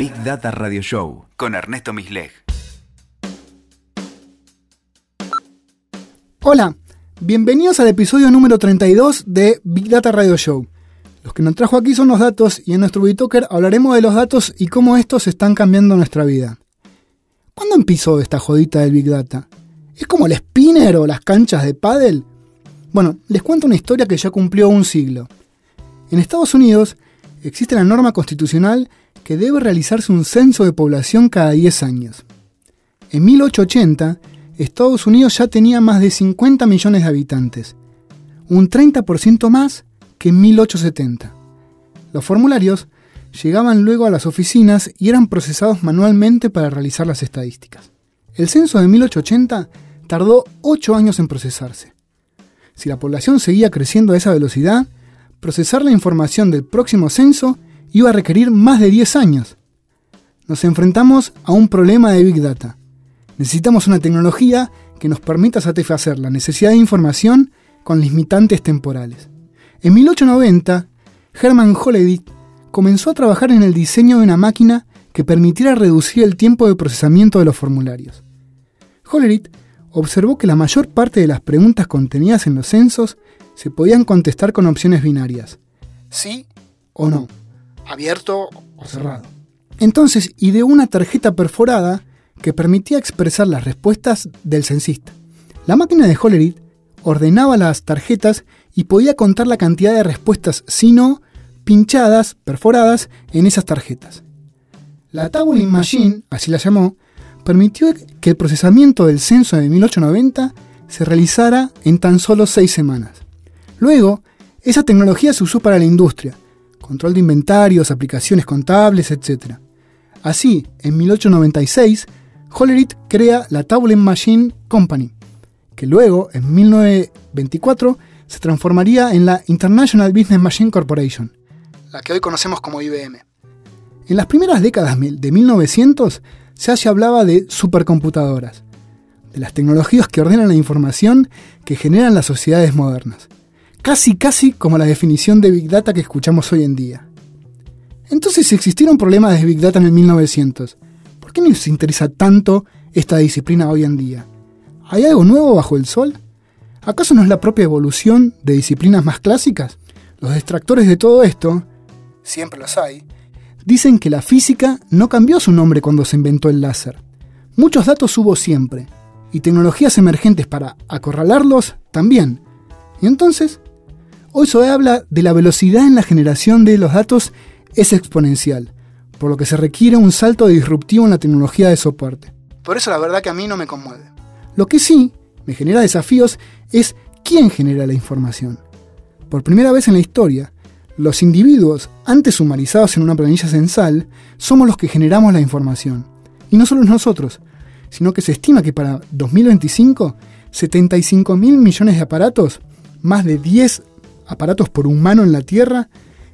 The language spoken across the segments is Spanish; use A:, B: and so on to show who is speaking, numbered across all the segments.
A: Big Data Radio Show con Ernesto Misleg.
B: Hola, bienvenidos al episodio número 32 de Big Data Radio Show. Los que nos trajo aquí son los datos y en nuestro Bitoker hablaremos de los datos y cómo estos están cambiando nuestra vida. ¿Cuándo empezó esta jodita del Big Data? ¿Es como el spinner o las canchas de pádel? Bueno, les cuento una historia que ya cumplió un siglo. En Estados Unidos existe la norma constitucional que debe realizarse un censo de población cada 10 años. En 1880, Estados Unidos ya tenía más de 50 millones de habitantes, un 30% más que en 1870. Los formularios llegaban luego a las oficinas y eran procesados manualmente para realizar las estadísticas. El censo de 1880 tardó 8 años en procesarse. Si la población seguía creciendo a esa velocidad, procesar la información del próximo censo iba a requerir más de 10 años. Nos enfrentamos a un problema de Big Data. Necesitamos una tecnología que nos permita satisfacer la necesidad de información con limitantes temporales. En 1890, Herman Hollerith comenzó a trabajar en el diseño de una máquina que permitiera reducir el tiempo de procesamiento de los formularios. Hollerith observó que la mayor parte de las preguntas contenidas en los censos se podían contestar con opciones binarias, sí o no, abierto o cerrado. Entonces ideó una tarjeta perforada que permitía expresar las respuestas del censista. La máquina de Hollerith ordenaba las tarjetas y podía contar la cantidad de respuestas sí no pinchadas, perforadas en esas tarjetas. La Tabulating Machine, así la llamó, permitió que el procesamiento del censo de 1890 se realizara en tan solo seis semanas. Luego, esa tecnología se usó para la industria, control de inventarios, aplicaciones contables, etc. Así, en 1896, Hollerith crea la Tabulating Machine Company, que luego, en 1924, se transformaría en la International Business Machine Corporation, la que hoy conocemos como IBM. En las primeras décadas de 1900 ya se hablaba de supercomputadoras, de las tecnologías que ordenan la información que generan las sociedades modernas. Casi, casi como la definición de Big Data que escuchamos hoy en día. Entonces, si existieron problemas de Big Data en el 1900, ¿por qué nos interesa tanto esta disciplina hoy en día? ¿Hay algo nuevo bajo el sol? ¿Acaso no es la propia evolución de disciplinas más clásicas? Los detractores de todo esto, siempre los hay, dicen que la física no cambió su nombre cuando se inventó el láser. Muchos datos hubo siempre, y tecnologías emergentes para acorralarlos también. Y entonces, hoy se habla de la velocidad en la generación de los datos es exponencial, por lo que se requiere un salto disruptivo en la tecnología de soporte. Por eso la verdad que a mí no me conmueve. Lo que sí me genera desafíos es quién genera la información. Por primera vez en la historia, los individuos, antes sumarizados en una planilla censal, somos los que generamos la información. Y no solo nosotros, sino que se estima que para 2025, 75 mil millones de aparatos, más de 10 aparatos por humano en la Tierra,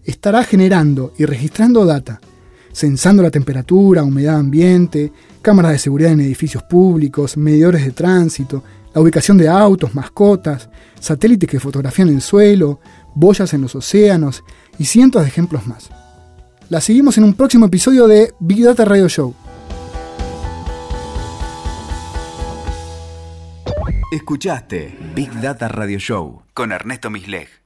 B: estará generando y registrando data, censando la temperatura, humedad ambiente, cámaras de seguridad en edificios públicos, medidores de tránsito, la ubicación de autos, mascotas, satélites que fotografían el suelo, boyas en los océanos y cientos de ejemplos más. La seguimos en un próximo episodio de Big Data Radio Show.
A: Escuchaste Big Data Radio Show con Ernesto Misleg.